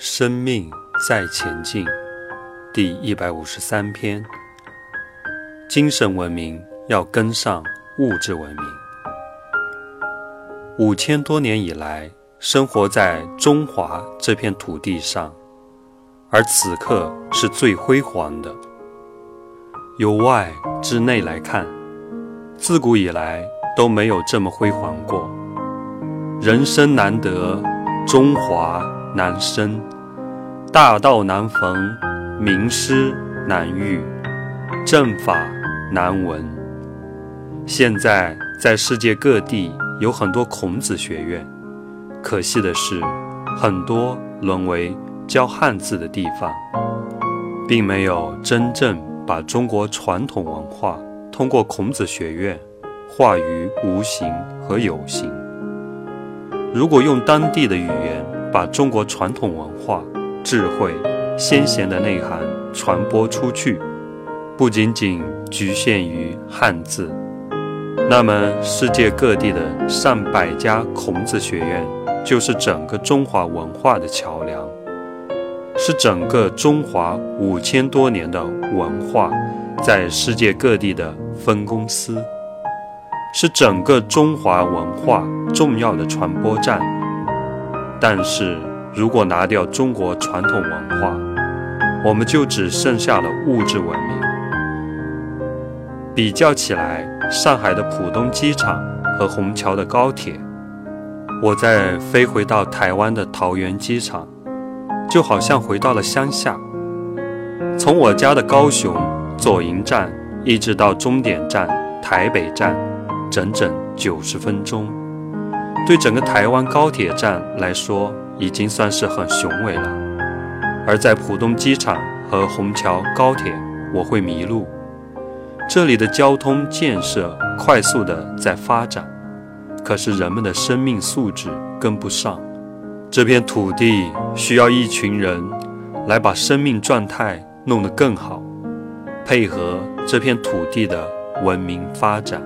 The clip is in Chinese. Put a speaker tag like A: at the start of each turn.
A: 生命在前进，第一百五十三篇。精神文明要跟上物质文明。五千多年以来，生活在中华这片土地上，而此刻是最辉煌的。由外至内来看，自古以来都没有这么辉煌过。人生难得，中华。难生，大道难逢，名师难遇，正法难闻。现在在世界各地有很多孔子学院，可惜的是，很多沦为教汉字的地方，并没有真正把中国传统文化通过孔子学院化于无形和有形。如果用当地的语言，把中国传统文化、智慧、先贤的内涵传播出去，不仅仅局限于汉字，那么世界各地的上百家孔子学院，就是整个中华文化的桥梁，是整个中华五千多年的文化在世界各地的分公司，是整个中华文化重要的传播站。但是如果拿掉中国传统文化，我们就只剩下了物质文明。比较起来，上海的浦东机场和虹桥的高铁，我在飞回到台湾的桃园机场，就好像回到了乡下。从我家的高雄左营站一直到终点站台北站，整整九十分钟。对整个台湾高铁站来说，已经算是很雄伟了。而在浦东机场和虹桥高铁，我会迷路。这里的交通建设快速的在发展，可是人们的生命素质跟不上。这片土地需要一群人来把生命状态弄得更好，配合这片土地的文明发展。